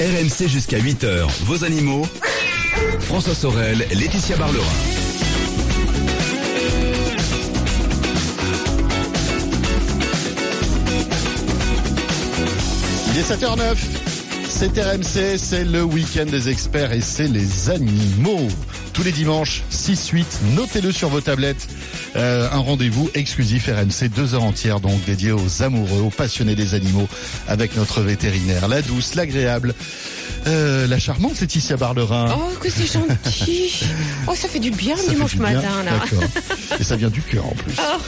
RMC jusqu'à 8h, vos animaux. François Sorel, Laetitia Barlerin. Il est 7h09. C'est RMC, c'est le week-end des experts et c'est les animaux. Tous les dimanches, 6-8, notez-le sur vos tablettes. Euh, un rendez-vous exclusif RMC, deux heures entières donc dédié aux amoureux, aux passionnés des animaux, avec notre vétérinaire, la douce, l'agréable, euh, la charmante Laetitia Barlerin. Oh, que c'est gentil. Oh, ça fait du bien Ça dimanche du bien matin, là. Et ça vient du cœur en plus. Oh.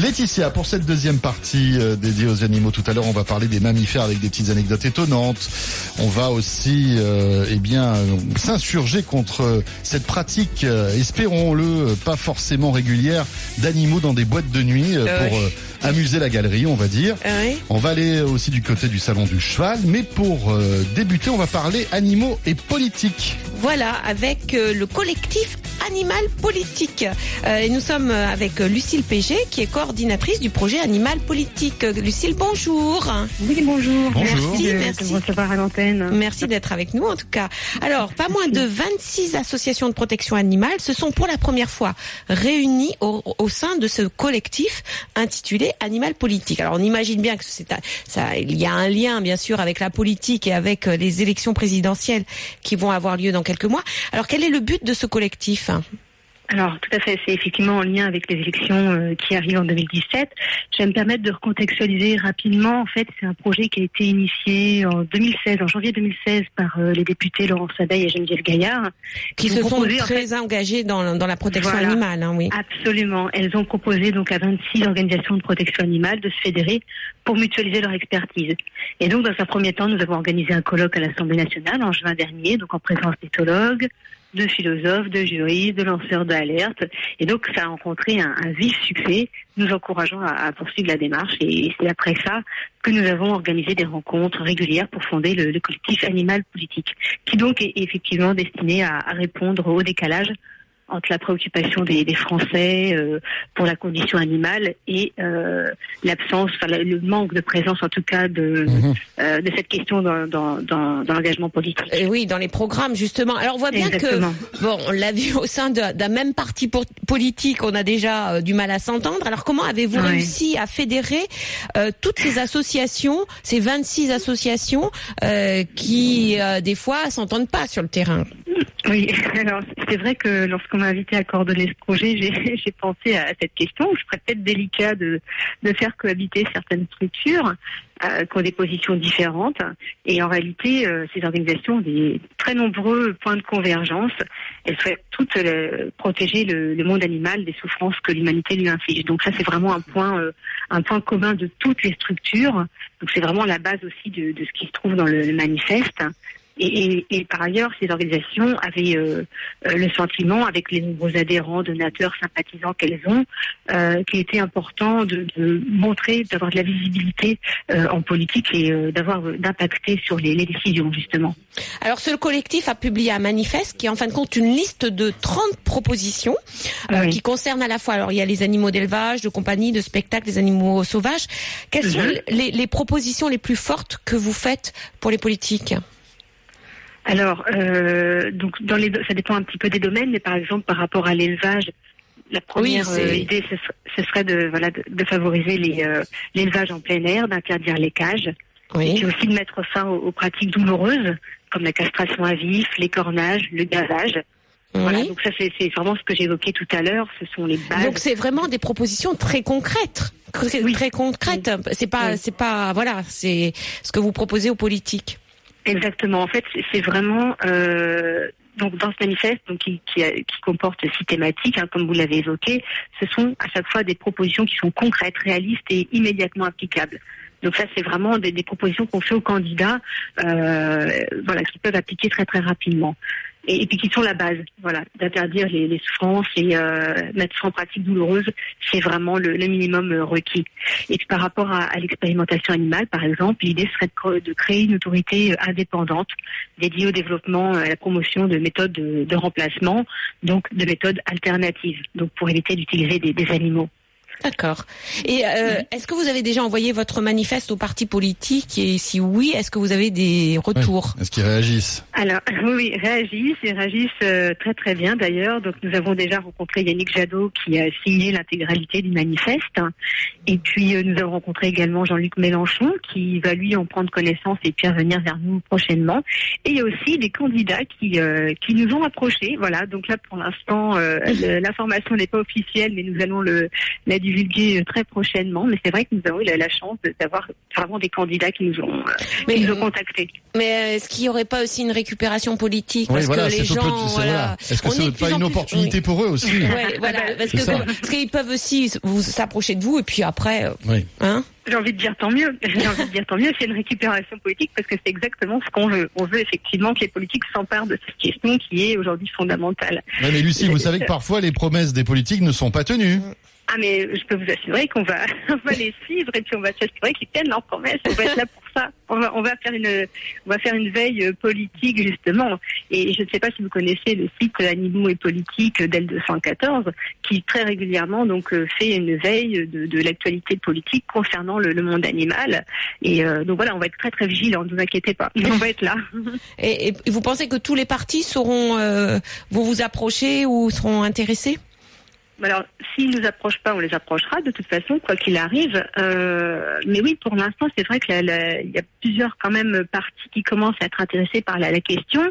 Laetitia, pour cette deuxième partie euh, dédiée aux animaux, tout à l'heure, on va parler des mammifères avec des petites anecdotes étonnantes. On va aussi, euh, eh bien, euh, s'insurger contre cette pratique, euh, espérons-le, euh, pas forcément régulière, d'animaux dans des boîtes de nuit euh, pour euh, amuser la galerie, on va dire. Oui. On va aller aussi du côté du salon du cheval, mais pour euh, débuter, on va parler animaux et politique. Voilà, avec euh, le collectif Animal Politique. Euh, et nous sommes avec Lucille Péger, qui est coordinatrice du projet Animal Politique. Lucille, bonjour. Oui, bonjour. Bonjour. Merci, merci. de vous recevoir à l'antenne. Merci d'être avec nous en tout cas. Alors, pas moins de 26 associations de protection animale se sont pour la première fois réunies au, au sein de ce collectif intitulé Animal Politique. Alors, on imagine bien que c'est ça, il y a un lien bien sûr avec la politique et avec euh, les élections présidentielles qui vont avoir lieu dans quelques mois. Alors, quel est le but de ce collectif? Alors, tout à fait, c'est effectivement en lien avec les élections euh, qui arrivent en 2017. Je vais me permettre de recontextualiser rapidement. En fait, c'est un projet qui a été initié en 2016, en janvier 2016, par euh, les députés Laurence Abeille et Geneviève Gaillard. Qui se ont sont proposé, en très engagés dans, dans la protection Voilà. animale, hein, oui. Absolument. Elles ont proposé donc à 26 organisations de protection animale de se fédérer pour mutualiser leur expertise. Et donc, dans un premier temps, nous avons organisé un colloque à l'Assemblée nationale en juin dernier, donc en présence d'éthologues, de philosophes, de juristes, de lanceurs d'alerte. Et donc, ça a rencontré un, vif succès, nous encourageant à, poursuivre la démarche. Et c'est après ça que nous avons organisé des rencontres régulières pour fonder le, le collectif Animal Politique, qui donc est effectivement destiné à répondre au décalage entre la préoccupation des, des Français euh, pour la condition animale et euh, l'absence, enfin, le manque de présence en tout cas de, Mhm. euh, de cette question dans, dans, dans, dans l'engagement politique. Et oui, dans les programmes justement. Alors on voit bien Exactement. que bon, on l'a vu au sein d'un même parti po- politique, on a déjà euh, du mal à s'entendre. Alors comment avez-vous Ouais. réussi à fédérer euh, toutes ces associations, ces 26 associations euh, qui euh, des fois s'entendent pas sur le terrain? Oui, alors c'est vrai que lorsqu'on m'a invité à coordonner ce projet, j'ai pensé à cette question. Je serait peut-être délicat de, faire cohabiter certaines structures euh, qui ont des positions différentes. Et en réalité, euh, ces organisations ont des très nombreux points de convergence. Elles souhaitent toutes euh, protéger le, le monde animal des souffrances que l'humanité lui inflige. Donc ça, c'est vraiment un point, un point commun de toutes les structures. Donc c'est vraiment la base aussi de, ce qui se trouve dans le, le manifeste. Et, et- et par ailleurs, ces organisations avaient euh, euh, le sentiment, avec les nombreux adhérents, donateurs, sympathisants qu'elles ont, euh, qu'il était important de, de montrer, d'avoir de la visibilité euh, en politique et d'avoir d'impacter sur les, les décisions justement. Alors ce collectif a publié un manifeste qui est en fin de compte une liste de 30 propositions Oui. qui concernent à la fois alors il y a les animaux d'élevage, de compagnie, de spectacle, les animaux sauvages. Quelles sont Mhm. les, les propositions les plus fortes que vous faites pour les politiques? Alors, euh, donc dans les, ça dépend un petit peu des domaines, mais par exemple par rapport à l'élevage, la première euh, idée ce, ser- ce serait de voilà de, de favoriser les, euh, l'élevage en plein air, d'interdire les cages, et puis aussi de mettre fin aux, aux pratiques douloureuses comme la castration à vif, les cornages, le gavage. Voilà, donc ça c'est vraiment ce que j'évoquais tout à l'heure. Ce sont les bases. Donc c'est vraiment des propositions très concrètes, très, Oui. très concrètes. C'est pas, c'est pas, voilà, c'est ce que vous proposez aux politiques. Exactement. En fait, c'est- vraiment euh, donc dans ce manifeste, donc qui, qui, qui comporte six thématiques, hein, comme vous l'avez évoqué, ce sont à chaque fois des propositions qui sont concrètes, réalistes et immédiatement applicables. Donc ça, c'est vraiment des, des propositions qu'on fait aux candidats, euh, voilà, qui peuvent appliquer très très rapidement. Et, puis qui sont la base, voilà, d'interdire les, souffrances et euh, mettre fin aux pratiques douloureuses, c'est vraiment le, minimum euh, requis. Et par rapport à, l'expérimentation animale, par exemple, l'idée serait de, créer une autorité euh, indépendante dédiée au développement à la promotion de méthodes de, remplacement, donc de méthodes alternatives, donc pour éviter d'utiliser des animaux. D'accord. Et euh, est-ce que vous avez déjà envoyé votre manifeste aux partis politiques et si oui, est-ce que vous avez des retours? Est-ce qu'ils réagissent? Alors oui, réagissent, ils réagissent euh, très très bien d'ailleurs. Donc nous avons déjà rencontré Yannick Jadot qui a signé l'intégralité du manifeste. Et puis euh, nous avons rencontré également Jean-Luc Mélenchon qui va lui en prendre connaissance et puis revenir vers nous prochainement. Et il y a aussi des candidats qui euh, qui nous ont approchés. Voilà. Donc là pour l'instant l'information n'est pas officielle, mais nous allons le la divulguer très prochainement. Mais c'est vrai que nous avons eu la, la chance de- d'avoir vraiment des candidats qui nous ont euh, Mais, qui nous ont contactés. mais est-ce qu'il n'y aurait pas aussi une récupération politique? Oui, Parce voilà, que les gens, petit- c'est- voilà. Est-ce que on c'est est de pas une opportunité oui. pour eux aussi Ouais, voilà, parce que ça. parce qu'ils peuvent aussi vous s'approcher de vous et puis après, euh, Oui. hein? J'ai envie de dire tant mieux. J'ai envie de dire tant mieux. C'est une récupération politique parce que c'est exactement ce qu'on veut. On veut effectivement que les politiques s'emparent de cette question qui est aujourd'hui fondamentale. Ouais, mais Lucie, vous savez que parfois les promesses des politiques ne sont pas tenues. Ah mais je peux vous assurer qu'on va, on va les suivre et puis on va s'assurer qu'ils tiennent leurs promesses. On va être là pour ça. On va, on va faire une, on va faire une veille euh, politique justement. Et je ne sais pas si vous connaissez le site Animaux et politique d'El 214 qui très régulièrement donc euh, fait une veille de, de l'actualité politique concernant le, le monde animal. Et euh, donc voilà, on va être très très vigilants. Ne vous inquiétez pas. On va être là. et, et vous pensez que tous les partis seront euh, vont vous approcher ou seront intéressés? Alors, s'ils nous approchent pas, on les approchera de toute façon, quoi qu'il arrive. Euh, mais oui, pour l'instant, c'est vrai que la- la- il y a plusieurs quand même partis qui commencent à être intéressés par la, la question.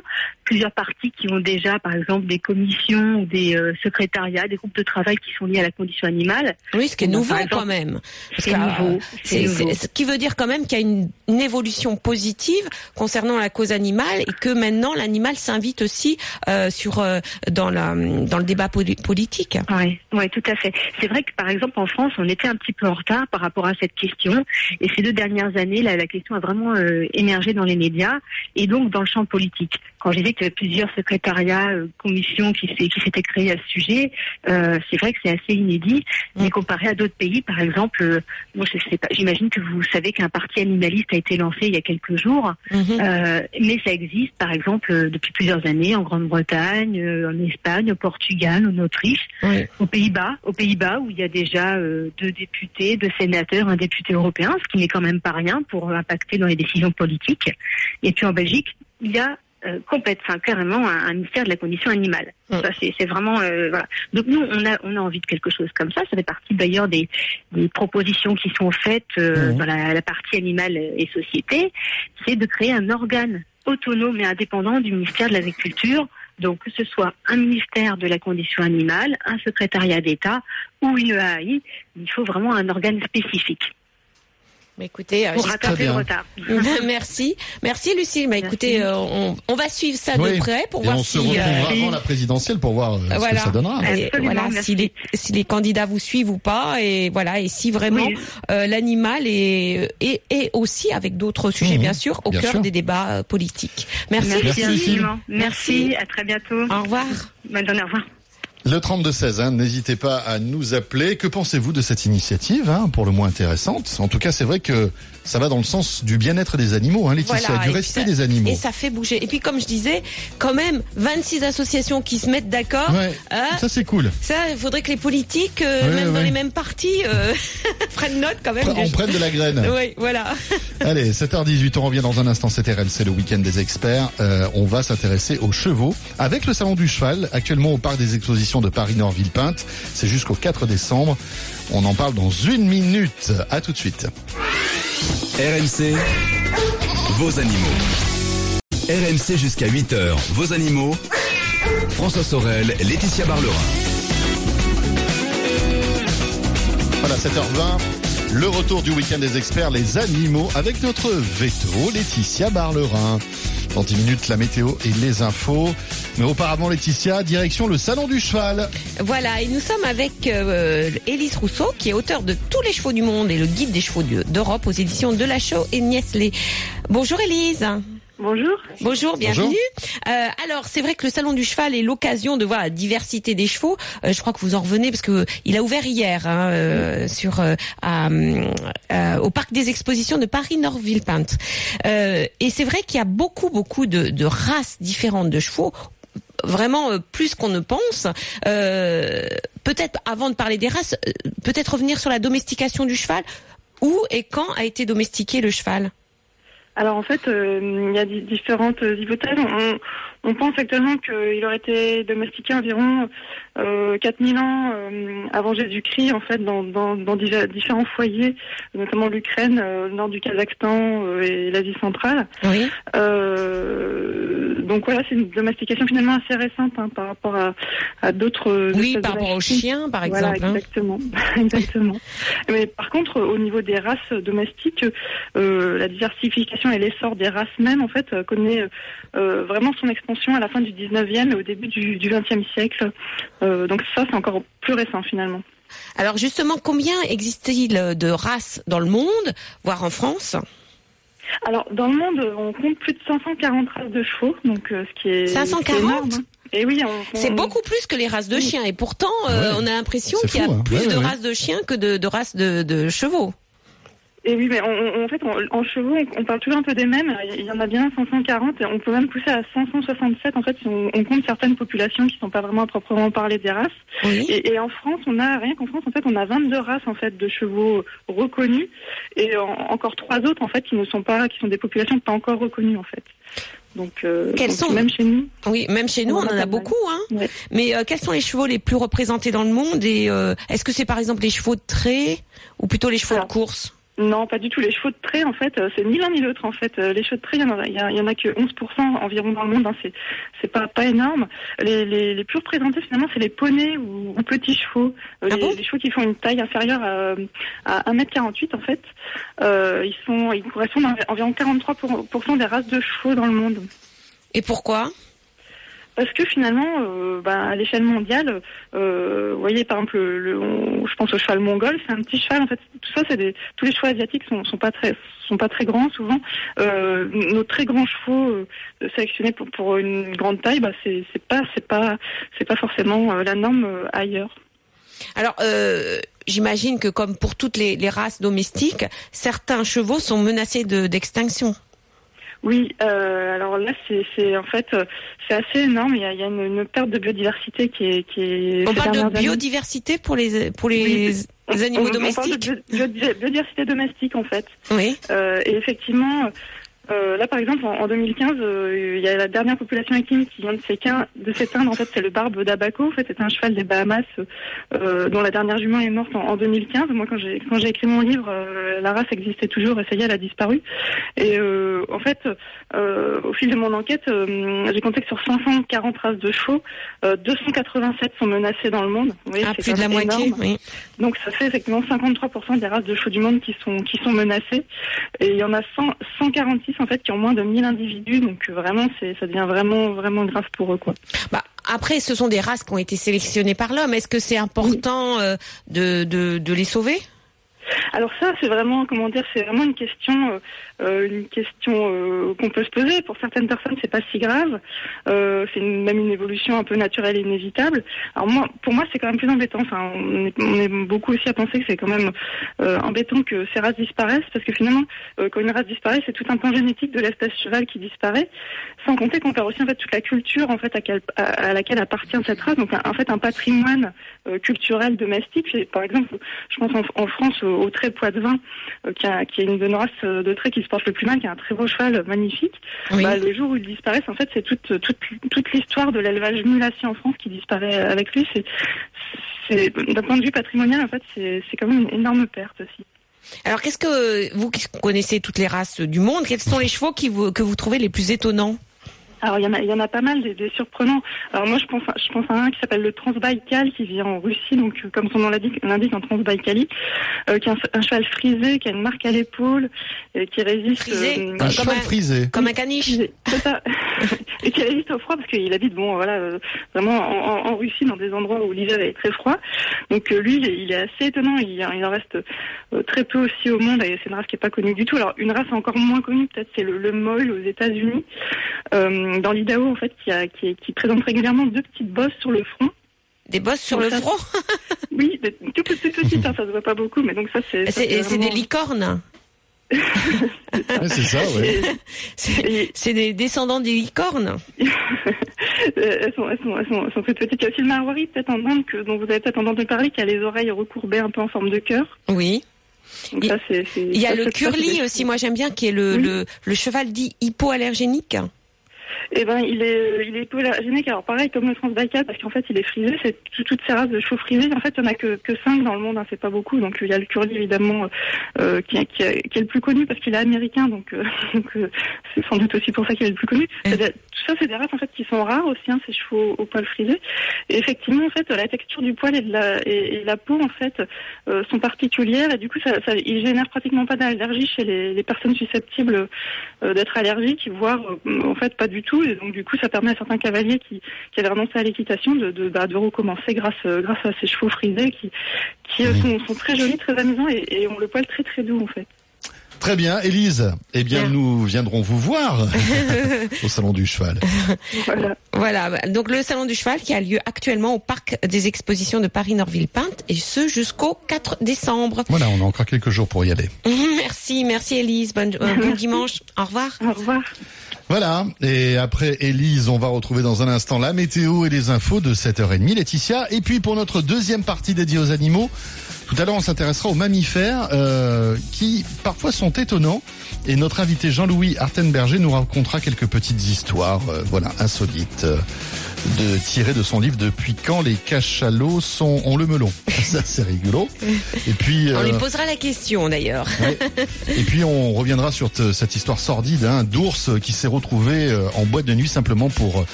Plusieurs partis qui ont déjà, par exemple, des commissions des euh, secrétariats, des groupes de travail qui sont liés à la condition animale. Oui, ce qui est nouveau exemple, quand même. C'est nouveau, euh, c'est nouveau. Ce qui veut dire quand même qu'il y a une, une évolution positive concernant la cause animale et que maintenant l'animal s'invite aussi euh, sur euh, dans la dans le débat poli- politique. Oui, ouais, tout à fait. C'est vrai que par exemple en France, on était un petit peu en retard par rapport à cette question. Et ces deux dernières années, là, la question a vraiment euh, émergé dans les médias et donc dans le champ politique. Quand j'ai dit qu'il y avait plusieurs secrétariats, euh, commissions qui qui s'étaient créées à ce sujet, euh, c'est vrai que c'est assez inédit. Mm. Mais comparé à d'autres pays, par exemple, euh, moi je sais pas, j'imagine que vous savez qu'un parti animaliste a été lancé il y a quelques jours. Euh, mais ça existe, par exemple, euh, depuis plusieurs années en Grande-Bretagne, euh, en Espagne, au Portugal, en Autriche, Oui. aux Pays-Bas, aux Pays-Bas où il y a déjà euh, deux députés, deux sénateurs, un député européen, ce qui n'est quand même pas rien pour impacter dans les décisions politiques. Et puis en Belgique, il y a euh, complète, enfin carrément un, un ministère de la condition animale. Mm. Ça c'est vraiment euh, voilà. Donc nous on a on a envie de quelque chose comme ça. Ça fait partie d'ailleurs des, des propositions qui sont faites euh, Mhm. dans la, la partie animale et société, c'est de créer un organe autonome et indépendant du ministère de l'Agriculture. Donc que ce soit un ministère de la condition animale, un secrétariat d'État ou une EAI, il faut vraiment un organe spécifique Mais écoutez, euh, pour j'espère- rattraper le retard. merci, merci Lucie. Bah, écoutez, euh, on, on va suivre ça Oui. de près pour Et voir on si se retrouvera euh, avant la présidentielle pour voir euh, ce que ça donnera. Et voilà, si les si les candidats vous suivent ou pas, et voilà, et si vraiment Oui. euh, l'animal est, est est aussi avec d'autres sujets bien sûr au Bien cœur sûr. des débats euh, politiques. Merci, Merci, infiniment. Merci. Merci. À très bientôt. Au revoir. Bonne journée. Au revoir. Le 32-16, hein, n'hésitez pas à nous appeler. Que pensez-vous de cette initiative, hein, pour le moins intéressante? En tout cas, c'est vrai que ça va dans le sens du bien-être des animaux, hein, Laetitia, Voilà, du respect ça- des animaux. Et ça fait bouger. Et puis comme je disais, quand même 26 associations qui se mettent d'accord. Ouais, hein, ça c'est cool. ça, il faudrait que les politiques, euh, Ouais, même dans les mêmes partis, euh, prennent note quand même. On prenne de la graine. Oui, voilà. Allez, 7h18, on revient dans un instant. C'est RMC, le week-end des experts. Euh, on va s'intéresser aux chevaux avec le salon du cheval, actuellement au parc des expositions de Paris-Nord-Villepinte. C'est jusqu'au 4 décembre. On en parle dans une minute. À tout de suite. RMC, vos animaux. RMC jusqu'à 8h, vos animaux. François Sorel, Laetitia Barlerin. Voilà, 7h20. Le retour du week-end des experts, les animaux, avec notre veto, Laetitia Barlerin. Dans 10 minutes, la météo et les infos. Mais auparavant, Laetitia, direction le salon du cheval. Voilà, et nous sommes avec euh, Élise Rousseau, qui est auteur de Tous les chevaux du monde et le guide des chevaux d'Europe aux éditions de La Chaux et Niesley. Bonjour Élise. Bonjour. Bonjour, bienvenue. Euh, alors, c'est vrai que le salon du cheval est l'occasion de voir la diversité des chevaux. Euh, je crois que vous en revenez parce que il a ouvert hier hein, euh, sur euh, à, euh, au parc des expositions de Paris-Nord-Villepinte. Euh, et c'est vrai qu'il y a beaucoup beaucoup de, de races différentes de chevaux vraiment plus qu'on ne pense. peut-être avant de parler des races, peut-être revenir sur la domestication du cheval. Où et quand a été domestiqué le cheval? Alors en fait, il y a différentes hypothèses. On, pense actuellement qu'il aurait été domestiqué environ euh, 4000 ans euh, avant Jésus-Christ, en fait, dans, dans, dans différents foyers, notamment l'Ukraine, euh, le nord du Kazakhstan euh, et l'Asie centrale. Oui. Donc voilà, c'est une domestication finalement assez récente hein, par rapport à, à d'autres. Oui, par rapport aux chiens, par exemple. Voilà, hein. exactement, exactement. Mais par contre, au niveau des races domestiques, la diversification et l'essor des races même, en fait, connaît vraiment son expansion à la fin du 19e et au début du, du 20e siècle. Euh, donc ça, c'est encore plus récent finalement. Alors justement, combien existe-t-il de races dans le monde, voire en France? Alors, dans le monde, on compte plus de 540 races de chevaux, donc euh, ce qui est 540 hein. Et oui, c'est beaucoup plus que les races de chiens. Et pourtant, euh, on a l'impression qu'il y a hein. plus de races de chiens que de, races de chevaux. Et oui, mais en fait, en, chevaux, on, parle toujours un peu des mêmes. Il y en a bien 540, et on peut même pousser à 567, en fait, si on, compte certaines populations qui ne sont pas vraiment à proprement parler des races. Et, en France, on a, rien qu'en France, en fait, on a 22 races, en fait, de chevaux reconnus, et encore trois autres, en fait, qui ne sont pas, qui sont des populations pas encore reconnues, en fait. Donc, euh, quels sont même chez nous Oui, même chez nous, on, en a, beaucoup. Hein. Mais euh, quels sont les chevaux les plus représentés dans le monde? Et euh, est-ce que c'est par exemple les chevaux de trait ou plutôt les chevaux de course? Non, pas du tout. Les chevaux de trait, en fait, euh, c'est ni l'un ni l'autre. En fait, euh, les chevaux de trait, il y en a, il y, en a que 11% environ dans le monde. Hein. C'est, c'est pas pas énorme. Les, les, les plus représentés finalement, c'est les poneys ou, petits chevaux. Euh, ah les, chevaux qui font une taille inférieure à, à 1m48 en fait. Euh, ils sont, ils correspondent à environ 43% des races de chevaux dans le monde. Et pourquoi? Parce que finalement, euh, bah, à l'échelle mondiale, euh, vous voyez par exemple, le, je pense au cheval mongol, c'est un petit cheval. En fait, tout ça, c'est tous les chevaux asiatiques sont, sont pas très, sont pas très grands souvent. Euh, nos très grands chevaux sélectionnés pour, pour une grande taille, bah, c'est, c'est pas, c'est pas, c'est pas forcément la norme ailleurs. Alors, j'imagine que comme pour toutes les, les, races domestiques, certains chevaux sont menacés de, d'extinction. Oui, euh, alors là, c'est en fait, euh, c'est assez énorme. Il y a, il y a une, perte de biodiversité qui est. Qui est on parle de biodiversité pour les pour les, animaux domestiques. On parle de biodiversité domestique en fait. Oui. Euh, et effectivement, euh, là, par exemple, en, 2015, euh, il y a la dernière population équine qui vient de s'éteindre. En fait, c'est le barbe d'Abaco. En fait, c'est un cheval des Bahamas euh, dont la dernière jument est morte en, 2015. Moi, quand j'ai quand j'ai écrit mon livre, euh, la race existait toujours et ça y est, elle a disparu. Et en fait, au fil de mon enquête, j'ai compté que sur 540 races de chevaux, 287 sont menacées dans le monde. Vous voyez, ah, plus de la moitié. Oui. Donc, ça fait effectivement 53% des races de chevaux du monde qui sont qui sont menacées. Et il y en a 100, 146 en fait qui ont moins de 1000 individus, donc euh, vraiment c'est ça devient vraiment vraiment grave pour eux quoi. Bah après, ce sont des races qui ont été sélectionnées par l'homme. Est-ce que c'est important euh, de, de, de les sauver? Alors ça, c'est vraiment, comment dire, c'est vraiment une question, euh, euh, une question euh, qu'on peut se poser. Pour certaines personnes, c'est pas si grave. c'est même une évolution un peu naturelle et inévitable. Alors moi, pour moi, c'est quand même plus embêtant. Enfin, on est, beaucoup aussi à penser que c'est quand même embêtant que ces races disparaissent, parce que finalement, quand une race disparaît, c'est tout un pan génétique de l'espèce cheval qui disparaît. Sans compter qu'on perd aussi en fait toute la culture en fait à, laquelle appartient cette race. Donc en fait un patrimoine culturel domestique. Par exemple, je pense en, France au trait poids de vin, euh, qui, a, qui est une euh, de trait qui se porte le plus mal, qui a un très beau cheval magnifique. Bah, le jour où il disparaît, en fait, c'est toute, toute, toute l'histoire de l'élevage mulassier en France qui disparaît avec lui. C'est, d'un point de vue patrimonial, en fait, c'est, c'est quand même une énorme perte aussi. Alors, qu'est-ce que vous qui connaissez toutes les races du monde, quels sont les chevaux qui vous, que vous trouvez les plus étonnants? Alors il y en a, il y en a pas mal des, des, surprenants. Alors moi je pense, je pense à un qui s'appelle le Transbaïkal qui vit en Russie, donc euh, comme son nom l'indique, en Transbaïkalie, euh, qui est un, cheval frisé, qui a une marque à l'épaule, et qui résiste. Frisé, euh, un cheval frisé, comme un caniche. C'est ça. et qui résiste au froid parce qu'il habite bon voilà euh, vraiment en, en, Russie dans des endroits où l'hiver est très froid. Donc lui il est, assez étonnant. Il, il en reste très peu aussi au monde et c'est une race qui est pas connue du tout. Alors une race encore moins connue peut-être c'est le, le Moyle aux États-Unis. Euh, dans l'Idaho, en fait, qui, a, qui, qui, présente régulièrement deux petites bosses sur le front. Des bosses sur le front Oui, tout, tout, tout, hein, ça se voit pas beaucoup, mais donc ça c'est. C'est des licornes c'est ça, ouais. C'est des descendants des licornes. Euh, elles, sont, elles, sont, elles, sont, elles sont toutes petites. Il y a aussi le marouri, peut-être en Inde, que, dont vous avez peut-être entendu parler, qui a les oreilles recourbées un peu en forme de cœur. Oui. Donc Il- ça, y a ça, le curly aussi, moi j'aime bien, qui est le, Oui. le, le cheval dit hypoallergénique. Eh ben, il est, il est hypoallergénique. Alors pareil, comme le transbacal, parce qu'en fait, il est frisé. C'est tout- toutes ces races de chevaux frisés. En fait, il y en a que que cinq dans le monde. Hein, c'est pas beaucoup. Donc il y a le curly évidemment, euh, qui, qui, est- qui est le plus connu parce qu'il est américain. Donc, euh, donc, euh, c'est sans doute aussi pour ça qu'il est le plus connu. Tout ça, c'est des races en fait qui sont rares aussi. Hein, ces chevaux au poil frisé. Et effectivement, en fait, la texture du poil et de la et, et la peau en fait euh, sont particulières et du coup, ça, ça, il génère pratiquement pas d'allergie chez les, les personnes susceptibles euh, d'être allergiques, voire euh, en fait pas du tout. Et donc du coup, ça permet à certains cavaliers qui, qui avaient renoncé à l'équitation de, de, bah, de recommencer grâce euh, grâce à ces chevaux frisés qui, qui euh, sont, sont très jolis, très amusants et, et ont le poil très très doux en fait. Très bien, Élise. Eh bien, Bien. nous viendrons vous voir au salon du cheval. Voilà. Voilà, donc le salon du cheval qui a lieu actuellement au parc des expositions de Paris-Norville-Pinte et ce jusqu'au 4 décembre. Voilà, on a encore quelques jours pour y aller. Merci, merci Elise, bonne, euh, bon dimanche, au revoir. Au revoir. Voilà, et après Élise, on va retrouver dans un instant la météo et les infos de 7h30, Laetitia. Et puis pour notre deuxième partie dédiée aux animaux, tout à l'heure on s'intéressera aux mammifères euh, qui parfois sont étonnants. Et notre invité Jean-Louis Artenberger nous racontera quelques petites histoires, euh, voilà, insolites, euh, de tirées de son livre Depuis quand les cachalots sont ont le melon. Ça c'est rigolo. Et puis On lui euh, posera la question d'ailleurs. Ouais. Et puis on reviendra sur te- cette histoire sordide hein, d'ours qui s'est retrouvé euh, en boîte de nuit simplement pour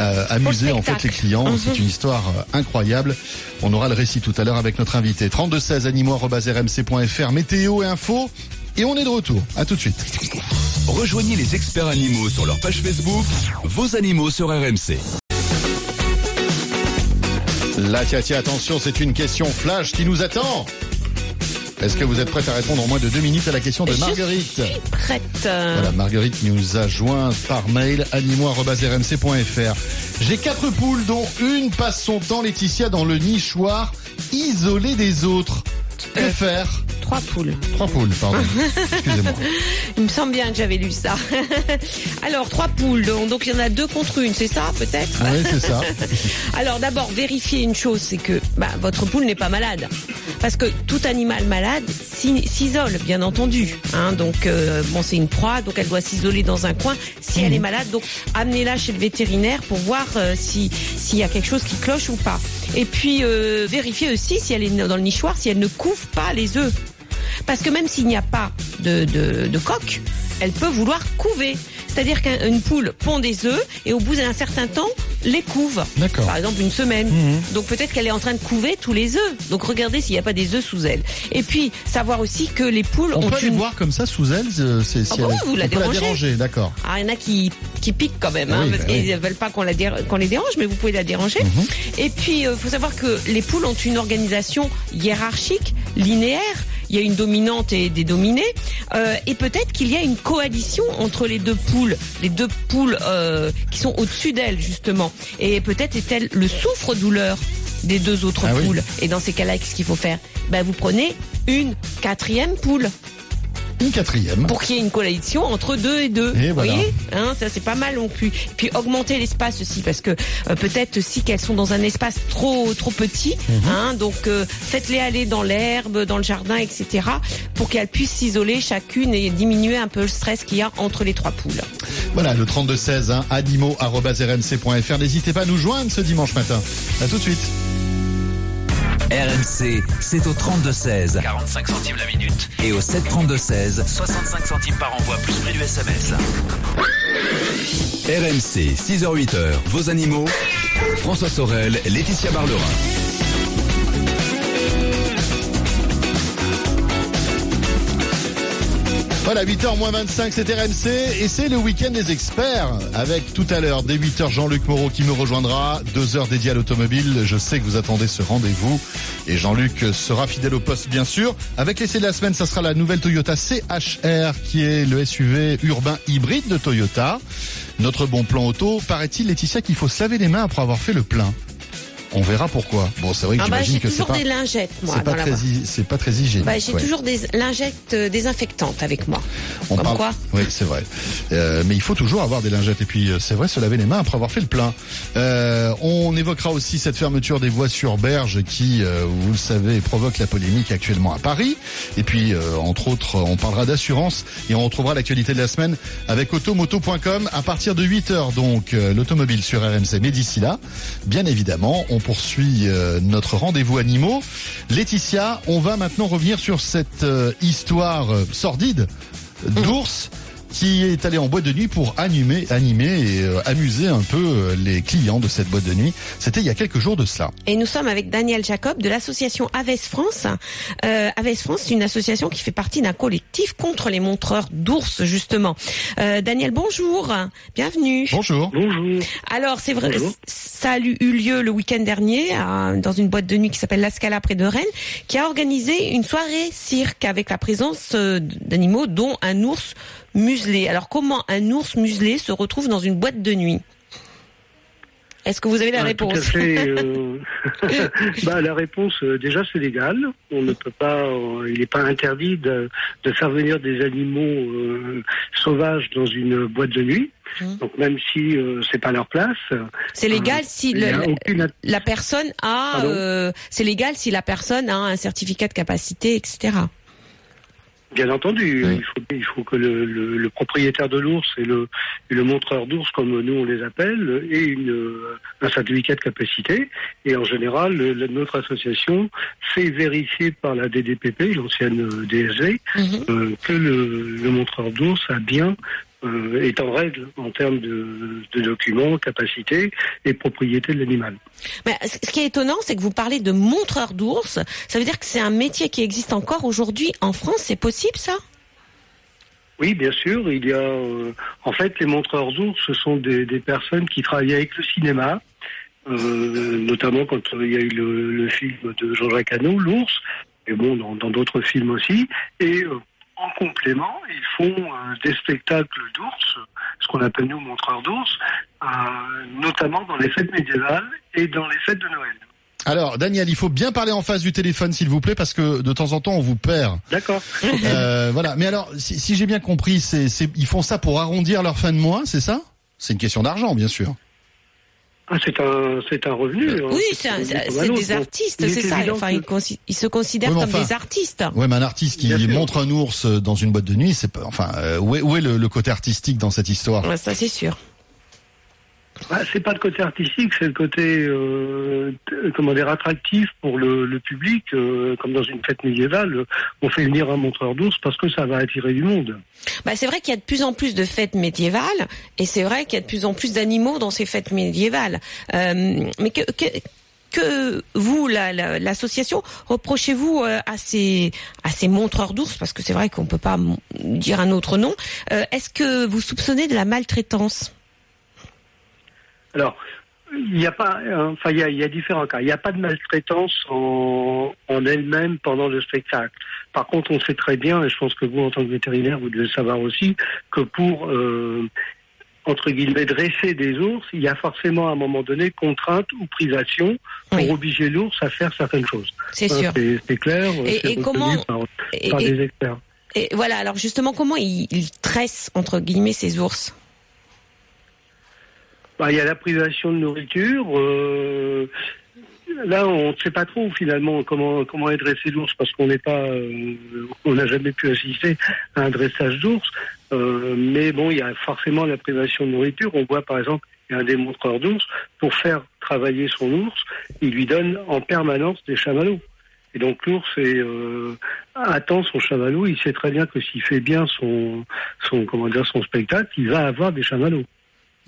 euh, amuser en fait les clients. Mhm. C'est une histoire euh, incroyable. On aura le récit tout à l'heure avec notre invité. 32 16 animaux@rmc.fr météo et info. Et on est de retour. À tout de suite. Rejoignez les experts animaux sur leur page Facebook, vos animaux sur RMC. Là, tiens, tiens, attention, c'est une question flash qui nous attend. Est-ce que vous êtes prête à répondre en moins de deux minutes à la question de Marguerite Je suis prête. Voilà, Marguerite nous a joint par mail animaux.rmc.fr. J'ai quatre poules dont une passe son temps, Laetitia, dans le nichoir, isolée des autres. Que Euh. faire? Trois poules. Trois poules, pardon. Excusez-moi. Il me semble bien que j'avais lu ça. Alors, trois poules, donc il y en a deux contre une, c'est ça peut-être Ah oui, c'est ça. Alors d'abord, vérifiez une chose, c'est que bah, votre poule n'est pas malade. Parce que tout animal malade s'i- s'isole, bien entendu. Hein, donc euh, bon, c'est une proie, donc elle doit s'isoler dans un coin. Si elle est malade, donc amenez-la chez le vétérinaire pour voir euh, si s'il y a quelque chose qui cloche ou pas. Et puis euh, vérifiez aussi si elle est dans le nichoir, si elle ne couve pas les œufs. Parce que même s'il n'y a pas de, de, de coque, elle peut vouloir couver. C'est-à-dire qu'une poule pond des œufs et au bout d'un certain temps, les couve. D'accord. Par exemple, une semaine. Mhm. Donc peut-être qu'elle est en train de couver tous les œufs. Donc regardez s'il n'y a pas des œufs sous elle. Et puis, savoir aussi que les poules On ont peut une... voir comme ça sous elle, euh, c'est Ah bah elle- oui, vous la dérangez. déranger, d'accord. Ah, il y en a qui, qui piquent quand même, Ah hein, oui, parce bah qu'ils ne veulent pas qu'on la dé- qu'on les dérange, mais vous pouvez la déranger. Mhm. Et puis, il faut savoir que les poules ont une organisation hiérarchique, linéaire. Il y a une dominante et des dominés. Euh, et peut-être qu'il y a une coalition entre les deux poules, les deux poules euh, qui sont au-dessus d'elle, justement. Et peut-être est-elle le souffre-douleur des deux autres Ah oui. poules. Et dans ces cas-là, qu'est-ce qu'il faut faire? Ben, Vous prenez une quatrième poule Une quatrième. pour qu'il y ait une coalition entre deux et deux. Et Vous voilà. voyez hein, Ça, c'est pas mal non plus. Puis augmenter l'espace aussi, parce que euh, peut-être si qu'elles sont dans un espace trop trop petit, Mhm. hein, donc euh, faites-les aller dans l'herbe, dans le jardin, etc., pour qu'elles puissent s'isoler chacune et diminuer un peu le stress qu'il y a entre les trois poules. Voilà, le 3216, hein. N'hésitez pas à nous joindre ce dimanche matin. À tout de suite. RMC, c'est au 32-16. 45 centimes la minute. Et au 732-16. 65 centimes par envoi, plus prix du SMS. RMC, 6h-8h, vos animaux. François Sorel, Laetitia Barlerin. Voilà, 8h moins 25, c'est RMC et c'est le week-end des experts avec tout à l'heure dès 8h Jean-Luc Moreau qui me rejoindra, deux heures dédiées à l'automobile. Je sais que vous attendez ce rendez-vous et Jean-Luc sera fidèle au poste bien sûr. Avec l'essai de la semaine, ça sera la nouvelle Toyota CHR qui est le SUV urbain hybride de Toyota. Notre bon plan auto, paraît-il Laetitia qu'il faut se laver les mains après avoir fait le plein. On verra pourquoi. Bon, c'est vrai que Ah bah, j'imagine j'ai que c'est toujours pas, des lingettes, moi, c'est pas très, c'est pas très hygiénique. Bah, j'ai ouais. toujours des lingettes euh, désinfectantes avec moi. On Comme parle- quoi Oui, c'est vrai. Euh, mais il faut toujours avoir des lingettes et puis euh, c'est vrai se laver les mains après avoir fait le plein. Euh, on évoquera aussi cette fermeture des voies sur berge qui, euh, vous le savez, provoque la polémique actuellement à Paris. Et puis, euh, entre autres, on parlera d'assurance et on retrouvera l'actualité de la semaine avec automoto.com à partir de 8 heures. Donc, l'automobile sur RMC. Mais d'ici là, bien évidemment, on poursuit euh, notre rendez-vous animaux. Laetitia, on va maintenant revenir sur cette euh, histoire euh, sordide d'ours qui est allé en boîte de nuit pour animer, animer et euh, amuser un peu euh, les clients de cette boîte de nuit. C'était il y a quelques jours de cela. Et nous sommes avec Daniel Jacob de l'association Aves France. Euh, Aves France, c'est une association qui fait partie d'un collectif contre les montreurs d'ours, justement. Euh, Daniel, bonjour. Bienvenue. Bonjour. Bonjour. Alors, c'est vrai, Bonjour. ça a eu lieu le week-end dernier à- dans une boîte de nuit qui s'appelle La Scala près de Rennes, qui a organisé une soirée cirque avec la présence euh, d'animaux, dont un ours muselé. Alors, comment un ours muselé se retrouve dans une boîte de nuit Est-ce que vous avez la Ah, réponse Tout à fait. euh, bah, la réponse, euh, déjà, c'est légal. On ne peut pas, euh, il n'est pas interdit de, de faire venir des animaux euh, sauvages dans une boîte de nuit. Mhm. Donc même si euh, c'est pas leur place, C'est légal si il n'y le- a aucune la personne a, Pardon euh, c'est légal si la personne a un certificat de capacité, etc. Bien entendu, Oui. il, faut, il faut que le, le- le propriétaire de l'ours et le, montreur d'ours, comme nous on les appelle, ait une, euh, un certificat de capacité. Et en général, notre association fait vérifier par la DDPP, l'ancienne euh, DSV, Mhm. euh, que le, le montreur d'ours a bien euh, est en règle en termes de, de documents, capacité et propriété de l'animal. Mais ce qui est étonnant, c'est que vous parlez de montreur d'ours. Ça veut dire que c'est un métier qui existe encore aujourd'hui en France. C'est possible, ça? Oui, bien sûr. Il y a, euh, en fait, les montreurs d'ours, ce sont des, des personnes qui travaillent avec le cinéma, euh, notamment quand il y a eu le, le film de Jean-Jacques Hano, l'ours, et bon, dans d'autres films aussi. Et en complément, ils font euh, des spectacles d'ours, ce qu'on appelle nous montreurs d'ours, euh, notamment dans les fêtes médiévales et dans les fêtes de Noël. Alors, Daniel, il faut bien parler en face du téléphone, s'il vous plaît, parce que de temps en temps, on vous perd. D'accord. Euh, voilà. Mais alors, si, si j'ai bien compris, c'est, c'est, ils font ça pour arrondir leur fin de mois, c'est ça? C'est une question d'argent, bien sûr. Ah, c'est un, c'est un revenu. hein. Oui, c'est des artistes, c'est ça. Enfin, que- ils, consi- ils se considèrent Oui, comme des artistes. Ouais, mais un artiste qui Bien sûr. montre un ours dans une boîte de nuit, c'est pas. Enfin, euh, où est, où est le, le côté artistique dans cette histoire? Ouais, ça, c'est sûr. Ah, c'est pas le côté artistique, c'est le côté euh, comment dire attractif pour le, public, euh, comme dans une fête médiévale. On fait venir un montreur d'ours parce que ça va attirer du monde. Bah, c'est vrai qu'il y a de plus en plus de fêtes médiévales, et c'est vrai qu'il y a de plus en plus d'animaux dans ces fêtes médiévales. Euh, mais que, vous, la- la- l'association, reprochez-vous à ces à ces montreurs d'ours, parce que c'est vrai qu'on peut pas dire un autre nom. Est-ce que vous soupçonnez de la maltraitance? Alors, il n'y a pas, euh, enfin, il y a, il y a différents cas. Il n'y a pas de maltraitance en, en elle-même pendant le spectacle. Par contre, on sait très bien, et je pense que vous, en tant que vétérinaire, vous devez savoir aussi, que pour euh, entre guillemets dresser des ours, il y a forcément à un moment donné contrainte ou privation pour Oui. obliger l'ours à faire certaines choses. C'est Hein, sûr. C'est clair. Et- c'est et comment- par, Et, par et- des experts. et voilà. Alors justement, comment ils tressent entre guillemets ces ours? Bah, il y a la privation de nourriture. euh, là, on ne sait pas trop finalement comment comment est dressé l'ours parce qu'on n'est pas, euh, on n'a jamais pu assister à un dressage d'ours. Euh, mais bon, il y a forcément la privation de nourriture. On voit par exemple il y a un démontreur d'ours pour faire travailler son ours, il lui donne en permanence des chamallows. Et donc l'ours attend son chamallow. Il sait très bien que s'il fait bien son son comment dire son spectacle, il va avoir des chamallows.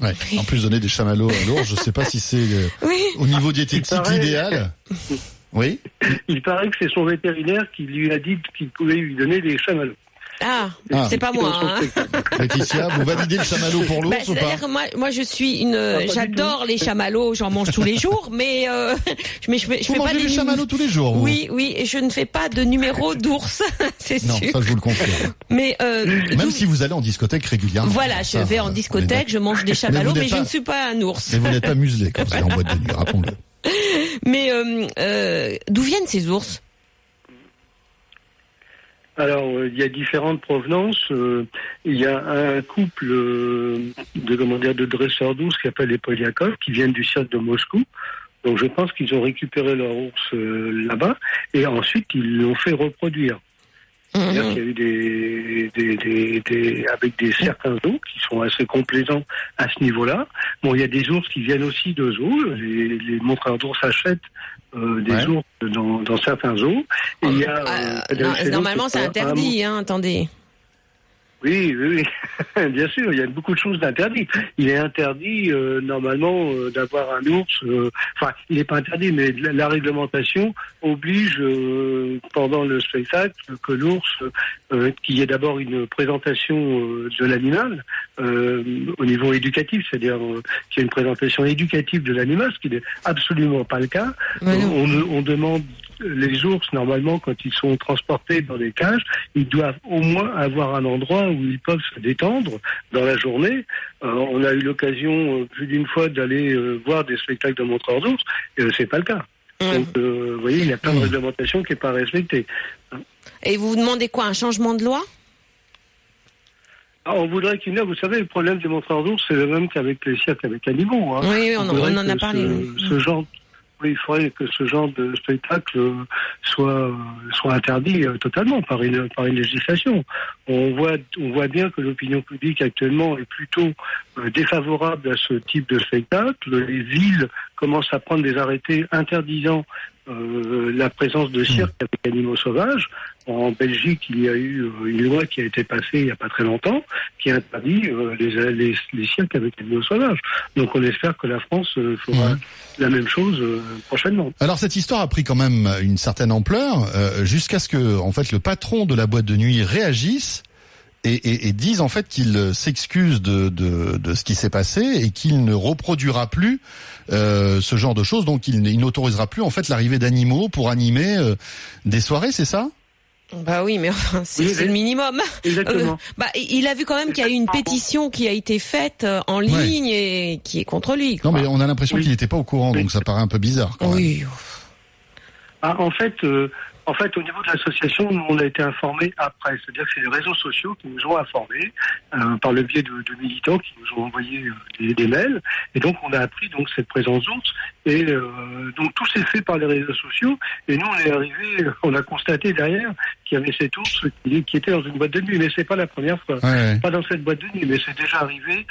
Ouais. En plus, donner des chamallows à l'ours, je sais pas si c'est euh, Oui. au niveau diététique paraît- l'idéal. Oui. Il paraît que c'est son vétérinaire qui lui a dit qu'il pouvait lui donner des chamallows. Ah, Ah. c'est pas moi. Hein. Laetitia, vous validez le chamallow pour Bah, l'ours ou pas moi, moi, je suis une, du j'adore les chamallows, j'en mange tous les jours, mais euh, je, mais je, fais- je Vous fais pas mangez des des chamallows tous les jours vous Oui, oui, et je ne fais pas de numéro d'ours, c'est Non, sûr. ça je vous le confirme. Mais euh, Même si vous allez en discothèque régulièrement. voilà, je Ça, vais en discothèque, je mange des chamallows, mais, je ne suis pas un ours. Mais vous n'êtes pas muselé quand vous allez en boîte de nuit, rappelons-le. Mais euh, euh, d'où viennent ces ours? Alors, euh, il y a différentes provenances. Euh, il y a un couple euh, de comment dire de dresseurs d'ours qui s'appelle les Polyakov, qui viennent du cirque de Moscou. Donc, je pense qu'ils ont récupéré leur ours là-bas et ensuite ils l'ont fait reproduire. C'est-à-dire Mhm. qu'il y a eu des, des, des, des- avec des certains zoos qui sont assez complaisants à ce niveau-là. Bon, il y a des ours qui viennent aussi de zoos. Les, les montreurs d'ours achètent euh, des Ouais. ours dans, dans certains zoos. Et il y a, Ah, euh, non, nous, normalement, c'est interdit. Hein, attendez. Oui, oui, oui. Bien sûr, il y a beaucoup de choses d'interdites. Il est interdit euh, normalement euh, d'avoir un ours. euh, Enfin, il n'est pas interdit, mais la, la réglementation oblige pendant le spectacle que l'ours, qu'il y ait d'abord une présentation de l'animal au niveau éducatif, c'est-à-dire qu'il y ait une présentation éducative de l'animal, ce qui n'est absolument pas le cas. Ouais, non. on, on demande les ours, normalement, quand ils sont transportés dans des cages, ils doivent au moins avoir un endroit où ils peuvent se détendre dans la journée. Euh, on a eu l'occasion euh, plus d'une fois d'aller euh, voir des spectacles de montreurs d'ours, et c'est pas le cas. Mhm. Donc, vous voyez, il y a plein de Mhm. réglementations qui n'est pas respectée. Et vous vous demandez quoi Un changement de loi? Ah, on voudrait qu'il y ait, vous savez, le problème des montreurs d'ours, c'est le même qu'avec les cirques avec animaux. hein. Oui, on, en- voudrait on en a parlé. Ce, ce genre, il faudrait que ce genre de spectacle soit soit interdit euh, totalement par une par une législation. On voit on voit bien que l'opinion publique actuellement est plutôt euh, défavorable à ce type de spectacle. Les villes commencent à prendre des arrêtés interdisant euh, la présence de cirques avec animaux sauvages. En Belgique, il y a eu euh, une loi qui a été passée il n'y a pas très longtemps qui interdit euh, les, les, les cirques avec animaux sauvages. Donc on espère que la France euh, fera Mhm. la même chose prochainement. Alors cette histoire a pris quand même une certaine ampleur jusqu'à ce que en fait le patron de la boîte de nuit réagisse et, et, et dise en fait qu'il euh, s'excuse de, de, de ce qui s'est passé et qu'il ne reproduira plus euh, ce genre de choses. Donc il, n'autorisera plus en fait l'arrivée d'animaux pour animer euh, des soirées, c'est ça? Bah oui, mais enfin, c'est Oui, le minimum. Exactement. Euh, bah, il a vu quand même qu'il y a eu une pétition qui a été faite en Ouais. ligne et qui est contre lui. Non mais on a l'impression Oui. qu'il n'était pas au courant, donc ça paraît un peu bizarre. Quand même. Oui. Ah, en fait, euh, en fait, au niveau de l'association, nous, on a été informés après. C'est-à-dire que c'est les réseaux sociaux qui nous ont informés euh, par le biais de, de militants qui nous ont envoyé euh, des, des mails. Et donc, on a appris donc cette présence d'ours. Et euh, donc, tout s'est fait par les réseaux sociaux. Et nous, on est arrivé, on a constaté derrière qu'il y avait cet ours qui, qui était dans une boîte de nuit. Mais c'est pas la première fois. Ouais, ouais. Pas dans cette boîte de nuit, mais c'est déjà arrivé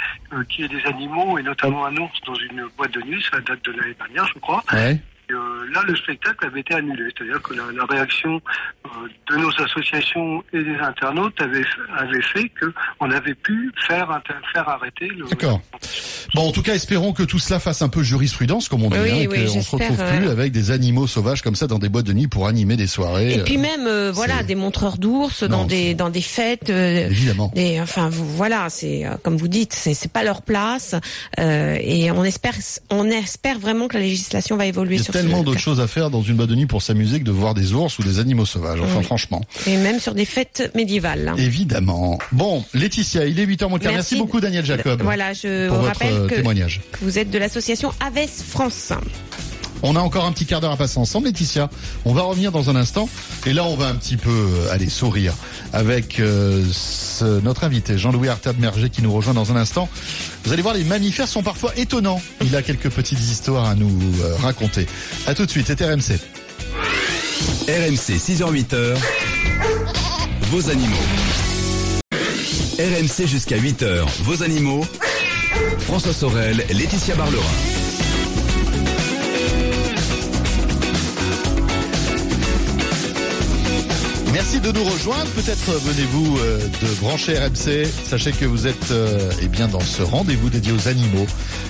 qu'il y ait des animaux et notamment un ours dans une boîte de nuit. Ça date de l'année dernière, je crois. Ouais. Et, euh, là, le spectacle avait été annulé. C'est-à-dire que la, la réaction euh, de nos associations et des internautes avait, avait fait qu'on avait pu faire, inter- faire arrêter le. D'accord. Bon, en tout cas, espérons que tout cela fasse un peu jurisprudence, comme on dit, Oui, hein, et oui, qu'on se j'espère, retrouve plus ouais. avec des animaux sauvages comme ça dans des boîtes de nuit pour animer des soirées. Et puis euh, même, euh, voilà, des montreurs d'ours dans des dans des fêtes. euh, évidemment. des, enfin, vous- voilà, c'est euh, comme vous dites, c'est c'est pas leur place, euh, et on espère on espère vraiment que la législation va évoluer sur tellement d'autres choses à faire dans une boîte de nuit pour s'amuser que de voir des ours ou des animaux sauvages. Enfin, Oui. franchement. et même sur des fêtes médiévales. hein. Évidemment. Bon, Laetitia, il est 8h moins. Merci, Merci. beaucoup, Daniel Jacob, Voilà, je pour vous rappelle euh, que, témoignage. que vous êtes de l'association Aves France. On a encore un petit quart d'heure à passer ensemble, Laetitia. On va revenir dans un instant. Et là, on va un petit peu euh, aller sourire avec euh, notre invité, Jean-Louis Artad-Merger, qui nous rejoint dans un instant. Vous allez voir, les mammifères sont parfois étonnants. Il a quelques petites histoires à nous euh, raconter. À tout de suite, c'est RMC. RMC 6h-8h, vos animaux. RMC jusqu'à 8h, vos animaux. François Sorel, Laetitia Barlerin. Merci de nous rejoindre. Peut-être venez-vous euh, de brancher RMC. Sachez que vous êtes euh, eh bien dans ce rendez-vous dédié aux animaux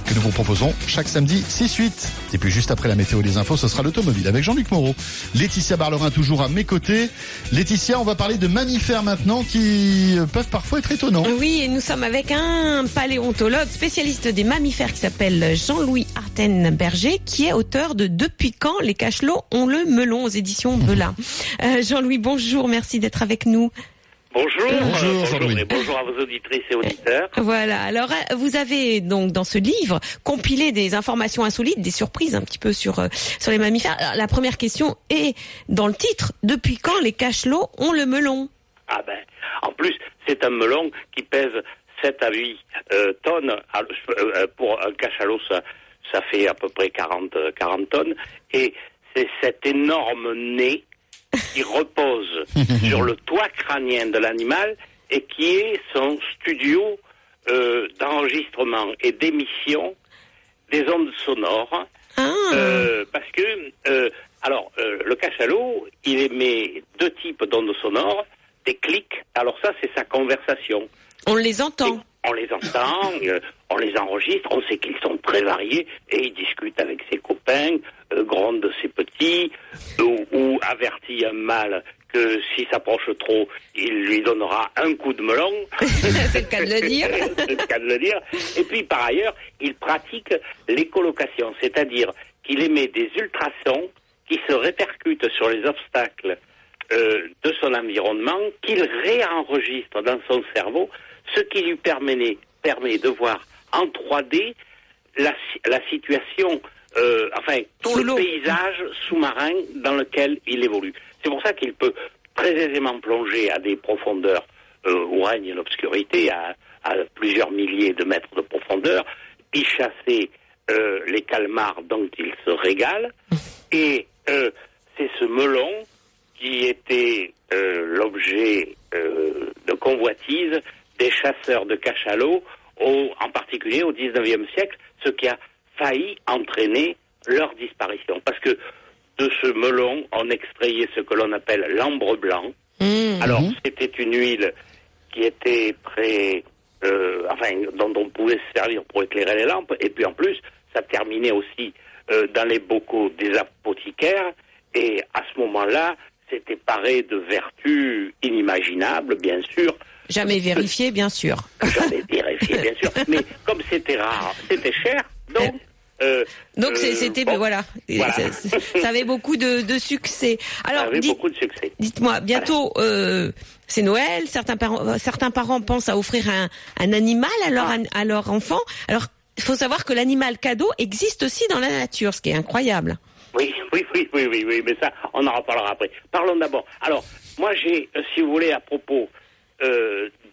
que nous vous proposons chaque samedi 6-8. Et puis juste après la météo et les infos, ce sera l'automobile avec Jean-Luc Moreau. Laetitia Barlerin toujours à mes côtés. Laetitia, on va parler de mammifères maintenant qui euh, peuvent parfois être étonnants. Oui, et nous sommes avec un paléontologue spécialiste des mammifères qui s'appelle Jean-Louis Arten-Berger, qui est auteur de Depuis quand les cachelots ont le melon aux éditions Belin. Euh, Jean-Louis, bonjour, merci d'être avec nous. Bonjour, Bonjour, euh, Jean-Louis. et bonjour à vos auditrices et auditeurs. Voilà. Alors, euh, vous avez donc dans ce livre compilé des informations insolites, des surprises un petit peu sur euh, sur les mammifères. Alors, la première question est dans le titre. Depuis quand les cachelots ont le melon? Ah ben, en plus, c'est un melon qui pèse 7 à 8 euh, tonnes. Alors, euh, pour un cachalot, ça, ça fait à peu près 40, euh, 40 tonnes. Et c'est cet énorme nez qui repose sur le toit crânien de l'animal et qui est son studio euh, d'enregistrement et d'émission des ondes sonores. Ah. Euh, parce que, euh, alors, le cachalot, il émet deux types d'ondes sonores, des clics. Alors ça, c'est sa conversation. On les entend. Et on les entend, on les enregistre, on sait qu'ils sont très variés et il discute avec ses copains, euh, gronde ses petits, ou, ou avertit un mâle que s'il s'approche trop, il lui donnera un coup de melon. c'est le cas de le dire. C'est le cas de le dire. Et puis par ailleurs, il pratique l'écolocation, c'est-à-dire qu'il émet des ultrasons qui se répercutent sur les obstacles euh, de son environnement, qu'il réenregistre dans son cerveau, ce qui lui permet, permet de voir en 3D la, si- la situation, euh, enfin tout le paysage sous-marin dans lequel il évolue. C'est pour ça qu'il peut très aisément plonger à des profondeurs euh, où règne l'obscurité, à, à plusieurs milliers de mètres de profondeur, y chasser euh, les calmars dont il se régale. Et c'est ce melon qui était l'objet de convoitise des chasseurs de cachalots, au, en particulier au 19e siècle, ce qui a failli entraîner leur disparition. Parce que de ce melon, on extrayait ce que l'on appelle l'ambre blanc. Mmh. Alors, c'était une huile qui était très... euh, enfin, dont on pouvait se servir pour éclairer les lampes. Et puis, en plus, ça terminait aussi euh, dans les bocaux des apothicaires. Et à ce moment-là, c'était paré de vertus inimaginables, bien sûr. Jamais vérifié, bien sûr. Jamais vérifié, bien sûr. Mais comme c'était rare, c'était cher. Donc... euh, Donc euh, c'était bon, voilà, voilà. Ça, ça avait beaucoup de, de succès. ça Alors avait dites- beaucoup de succès. dites-moi, bientôt euh, c'est Noël, certains parents, euh, certains parents pensent à offrir un, un animal à leur, Ah. à leur enfant. Alors il faut savoir que l'animal cadeau existe aussi dans la nature, ce qui est incroyable. Oui, oui, oui, oui, oui, oui, mais ça, on en reparlera après. Parlons d'abord. Alors, moi, j'ai, euh, si vous voulez, à propos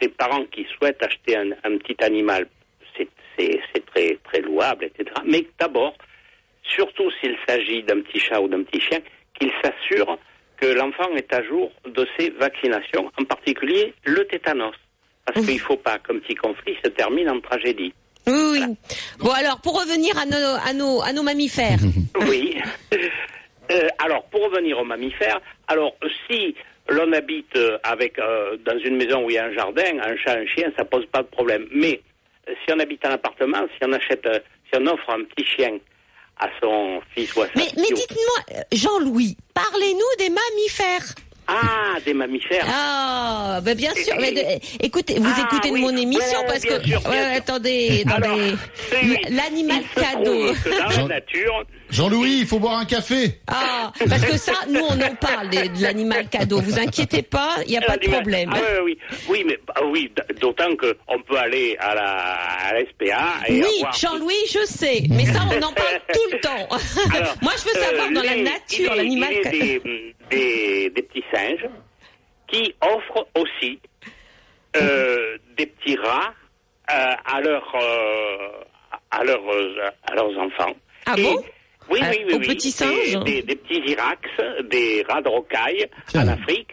des parents qui souhaitent acheter un, un petit animal, c'est, très, très louable, etc. Mais d'abord, surtout s'il s'agit d'un petit chat ou d'un petit chien, qu'il s'assure que l'enfant est à jour de ses vaccinations, en particulier le tétanos. Parce qu'il ne faut pas qu'un petit conflit se termine en tragédie. Oui, oui. Bon alors pour revenir à nos, à nos, à nos mammifères. Oui. Euh, alors, pour revenir aux mammifères, alors si l'on habite euh, avec euh, dans une maison où il y a un jardin, un chat, un chien, ça pose pas de problème. Mais si on habite en appartement, si on achète, euh, si on offre un petit chien à son fils ou à sa Mais, mais dites-moi, euh, Jean-Louis, parlez-nous des mammifères. ah, des mammifères. Ah, ben bien sûr. Mais de- écoutez, vous Ah, écoutez de mon émission Ouais, parce que sûr, ouais, attendez, l'animal cadeau. trouve que dans Jean- la nature, Jean-Louis, il faut boire un café. Ah, parce que ça, nous on en parle de l'animal cadeau. Vous inquiétez pas, il n'y a pas de problème. Ah, oui, oui, oui, mais ah, oui, d'autant que on peut aller à la à SPA et Oui, avoir Jean-Louis, je sais, mais ça on en parle tout le temps. Alors, Moi je veux savoir euh, dans la nature l'animal cadeau. des, des, des petits singes qui offrent aussi euh, des petits rats euh, à, leurs euh, à, leurs, euh, à leurs enfants. Ah Et- bon Oui, Euh, oui, oui. aux oui. petits Des- singes des, des petits irax, des rats de rocaille en Afrique.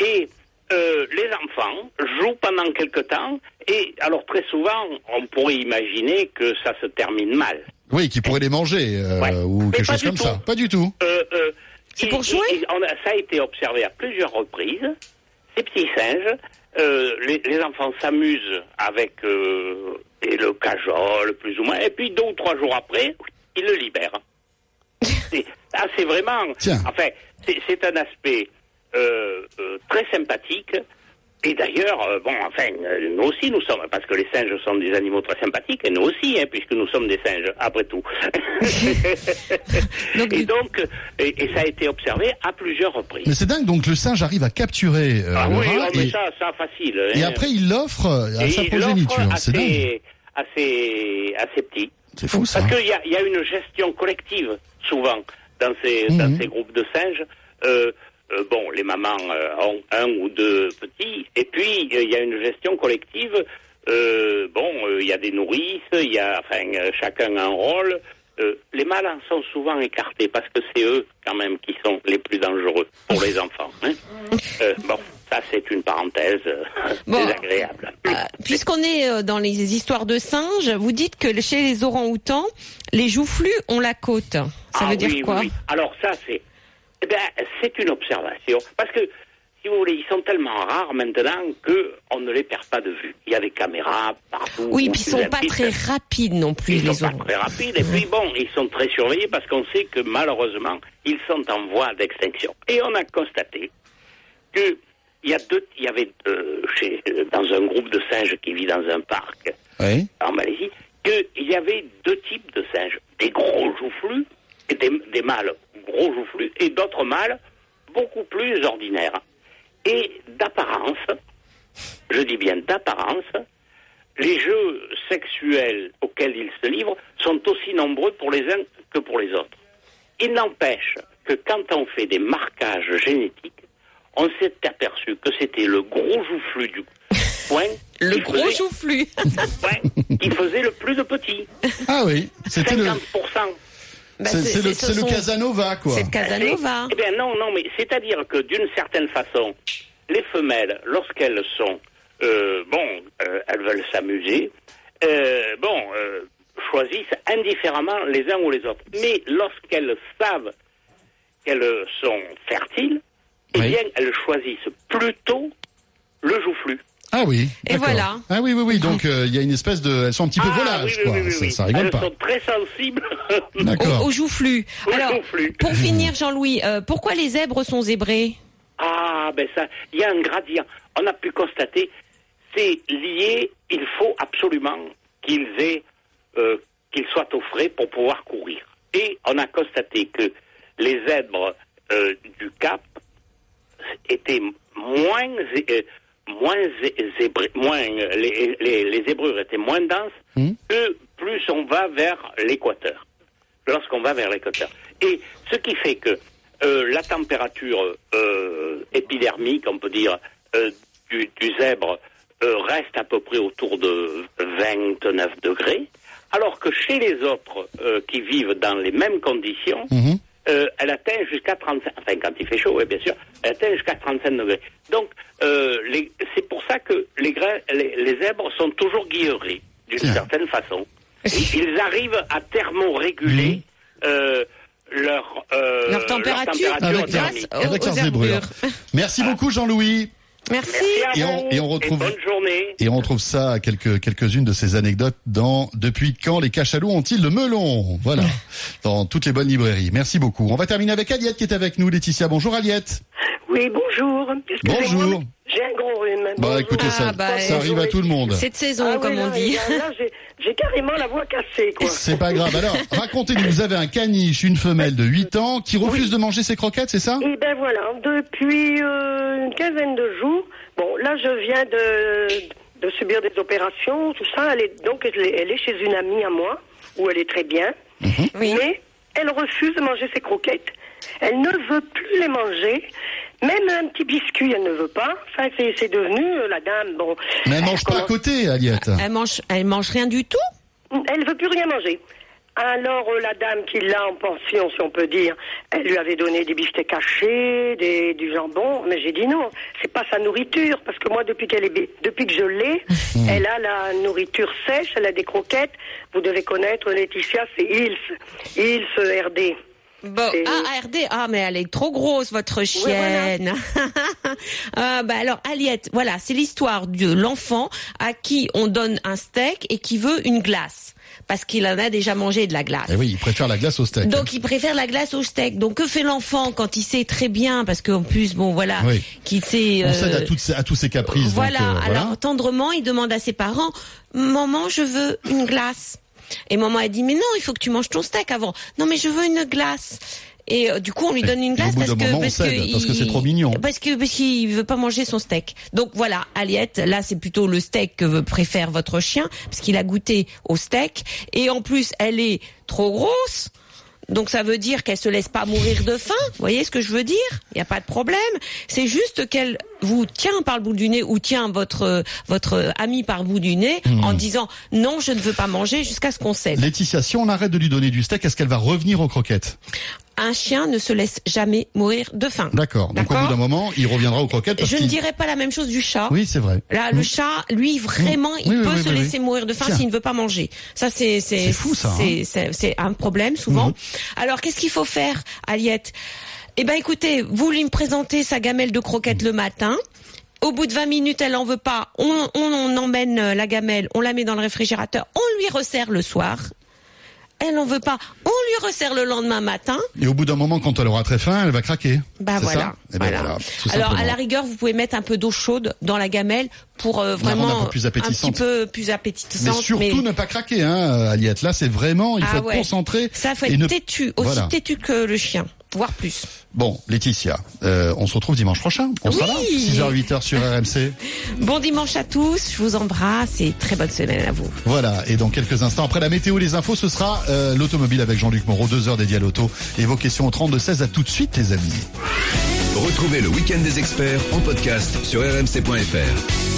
Et euh, les enfants jouent pendant quelque temps. Et alors, très souvent, on pourrait imaginer que ça se termine mal. Oui, qui pourrait les manger euh, Ouais. ou Mais quelque chose comme tout. ça. Pas du tout. Euh, euh, C'est pour jouer il- on a- Ça a été observé à plusieurs reprises. Ces petits singes, euh, les, les enfants s'amusent avec euh, et le cajole, plus ou moins, et puis deux ou trois jours après, ils le libèrent. C'est ah, c'est vraiment... Tiens. Enfin, c'est un aspect euh, euh, très sympathique Et d'ailleurs, euh, bon, enfin, nous aussi, nous sommes, parce que les singes sont des animaux très sympathiques, et nous aussi, hein, puisque nous sommes des singes, après tout. Donc, et donc, et, et ça a été observé à plusieurs reprises. Mais c'est dingue, donc le singe arrive à capturer ah le oui, rat oh, et, ça, ça, facile. et hein. après il l'offre à Et sa progéniture. C'est dingue. ses, à ses petits. C'est fou ça. Parce qu'il y y a une gestion collective, souvent, dans ces, Mhm. dans ces groupes de singes. Euh, euh, bon, les mamans euh, ont un ou deux petits, et puis il y a une gestion collective. Bon, il y a des nourrices, il y a, enfin, chacun a un rôle. Euh, les mâles en sont souvent écartés parce que c'est eux, quand même, qui sont les plus dangereux pour les enfants. hein. Euh, bon, ça c'est une parenthèse euh, Bon. désagréable. Euh, Puisqu'on est dans les histoires de singes, vous dites que chez les orang-outans, les joufflus ont la côte. Ça Ah veut dire quoi oui, oui. Alors ça, c'est eh ben, c'est une observation. Parce que, si vous voulez, ils sont tellement rares maintenant que on ne les perd pas de vue. Il y a des caméras partout. Oui, puis ils sont pas très rapides non plus, Ils les sont pas très rapides. Et puis bon, ils sont très surveillés parce qu'on sait que malheureusement, ils sont en voie d'extinction. Et on a constaté que il y a deux, il y avait euh, chez, euh, dans un groupe de singes qui vit dans un parc Oui. en Malaisie, qu'il y avait deux types de singes. Des gros joufflus, et des, des mâles gros joufflus, et d'autres mâles beaucoup plus ordinaires. Et d'apparence, je dis bien d'apparence, les jeux sexuels auxquels ils se livrent sont aussi nombreux pour les uns que pour les autres. Il n'empêche que quand on fait des marquages génétiques, on s'est aperçu que c'était le gros joufflu du coin Le qui gros faisait- joufflu. Ouais, qui faisait le plus de petits. Ah oui, c'était le, 50%. Bah, c'est, le, ce Casanova quoi. C'est le Casanova. Eh bien non, non, mais c'est-à-dire que d'une certaine façon, les femelles, lorsqu'elles sont, euh, bon, euh, elles veulent s'amuser, euh, bon, euh, choisissent indifféremment les uns ou les autres. Mais lorsqu'elles savent qu'elles sont fertiles, eh Oui. bien, elles choisissent plutôt le joufflu. Ah oui. Et voilà. Ah oui oui oui. Donc euh, il y a une espèce de, elles sont un petit peu Ah, volages oui, oui, quoi. oui, oui, ça, oui. ça rigole Elles pas. sont très sensibles. D'accord. Au, au joufflu. Au Alors, joufflu. pour finir, Jean-Louis, euh, pourquoi les zèbres sont zébrés? Ah, ben ça, il y a un gradient. On a pu constater, c'est lié, il faut absolument qu'ils aient, euh, qu'ils soient au frais pour pouvoir courir. Et on a constaté que les zèbres euh, du Cap étaient moins, euh, moins moins, les, les, les zébrures étaient moins denses Hmm. plus on va vers l'équateur. Lorsqu'on va vers l'équateur. Et ce qui fait que euh, la température euh, épidermique, on peut dire, euh, du, du zèbre reste à peu près autour de 29 degrés, alors que chez les autres qui vivent dans les mêmes conditions, Mhm. Euh, elle atteint jusqu'à 35, enfin quand il fait chaud, oui, bien sûr, elle atteint jusqu'à 35 degrés. Donc, euh, les- c'est pour ça que les, gra- les, les zèbres sont toujours guillerés, d'une Tiens. certaine façon. Ils arrivent à thermoréguler euh, leur, euh, Leur température Avec la- thermique. grâce aux, Avec leurs. Merci beaucoup Jean-Louis. Merci. Merci à Et on- et on retrouve- bonne journée. Et on retrouve ça, quelques, quelques-unes de ces anecdotes dans Depuis quand les cachalots ont-ils le melon? Voilà, dans toutes les bonnes librairies. Merci beaucoup. On va terminer avec Aliette qui est avec nous. Laetitia, bonjour Aliette. Oui, bonjour. Bonjour. J'ai un gros rhume. Bah Bonjour. écoutez, ça, Ah, bah, ça arrive à tout le monde. C'est de saison, Ah oui, comme là, on dit. Là, j'ai- carrément la voix cassée, quoi. C'est pas grave. Alors, racontez-nous, vous avez un caniche, une femelle de 8 ans qui refuse de manger ses croquettes, c'est ça? Et ben voilà, depuis euh, une quinzaine de jours, bon, là, je viens de, de subir des opérations, tout ça. Elle est, donc, elle est, elle est chez une amie à moi, où elle est très bien. Oui. Mais elle refuse de manger ses croquettes. Elle ne veut plus les manger. Même un petit biscuit, elle ne veut pas. Enfin, c'est devenu, euh, la dame, bon... Mais elle mange pas à côté, Aliette. Elle mange, elle mange rien du tout Elle veut plus rien manger. Alors euh, la dame qui l'a en pension, si on peut dire, elle lui avait donné des beefsteaks cachés, des, du jambon, mais j'ai dit non, c'est pas sa nourriture, parce que moi depuis qu'elle est depuis que je l'ai, elle a la nourriture sèche, elle a des croquettes. Vous devez connaître Laetitia, c'est Ils, Ils RD. Bon, C'est- ah, ARD, ah, mais elle est trop grosse, votre chienne. Ah, bah alors, Aliette, voilà, c'est l'histoire de l'enfant à qui on donne un steak et qui veut une glace. Parce qu'il en a déjà mangé de la glace. Eh oui, il préfère la glace au steak. Donc il préfère la glace au steak. Donc que fait l'enfant quand il sait très bien, parce qu'en plus, bon voilà, Oui. qu'il sait... On cède euh, à, toutes ces- à tous ses caprices. donc, voilà, euh, voilà. alors tendrement, il demande à ses parents, maman, je veux une glace. Et maman a dit, mais non, il faut que tu manges ton steak avant. Non, mais je veux une glace. Et euh, du coup, on lui donne une glace parce que moment, parce cède, que parce que c'est trop mignon. Parce que parce qu'il veut pas manger son steak. Donc voilà, Aliette, là c'est plutôt le steak que préfère votre chien parce qu'il a goûté au steak et en plus elle est trop grosse. Donc ça veut dire qu'elle se laisse pas mourir de faim. Vous voyez ce que je veux dire? Il y a pas de problème. C'est juste qu'elle vous tient par le bout du nez ou tient votre votre ami par le bout du nez Hmm. en disant non, je ne veux pas manger jusqu'à ce qu'on cède. Laetitia, si on arrête de lui donner du steak, est-ce qu'elle va revenir aux croquettes? Un chien ne se laisse jamais mourir de faim. D'accord. Donc au bout d'un moment, il reviendra aux croquettes. Parce Je ne dirais pas la même chose du chat. Oui, c'est vrai. Là, le chat, lui, vraiment, il Oui, oui, peut se laisser mourir de faim s'il ne veut pas manger. Ça, c'est c'est fou, ça, hein. C'est un problème souvent. Alors, qu'est-ce qu'il faut faire, Aliette? Eh ben, écoutez, vous lui me présentez sa gamelle de croquettes le matin. Au bout de 20 minutes, elle en veut pas. On, on, on emmène euh, la gamelle, on la met dans le réfrigérateur, on lui resserre le soir. Elle en veut pas. On lui resserre le lendemain matin. Et au bout d'un moment, quand elle aura très faim, elle va craquer. Bah voilà. ça Eh ben voilà. Alors à la rigueur, vous pouvez mettre un peu d'eau chaude dans la gamelle pour euh, vraiment un peu plus appétissante. petit peu plus appétissante. Mais surtout ne pas craquer, hein, Aliette. Là, c'est vraiment, il faut Ah être ouais. concentré. Ça, faut être ne- têtu, aussi Voilà. têtu que le chien, voire plus. Bon, Laetitia, euh, on se retrouve dimanche prochain. On sera là, Oui. 6h, 8h sur RMC. Bon dimanche à tous, je vous embrasse et très bonne semaine à vous. Voilà, et dans quelques instants, après la météo les infos, ce sera euh, l'automobile avec Jean-Luc Moreau, deux heures dédiées à l'auto. Et vos questions au 32-16, à tout de suite les amis. Retrouvez le week-end des experts en podcast sur rmc.fr.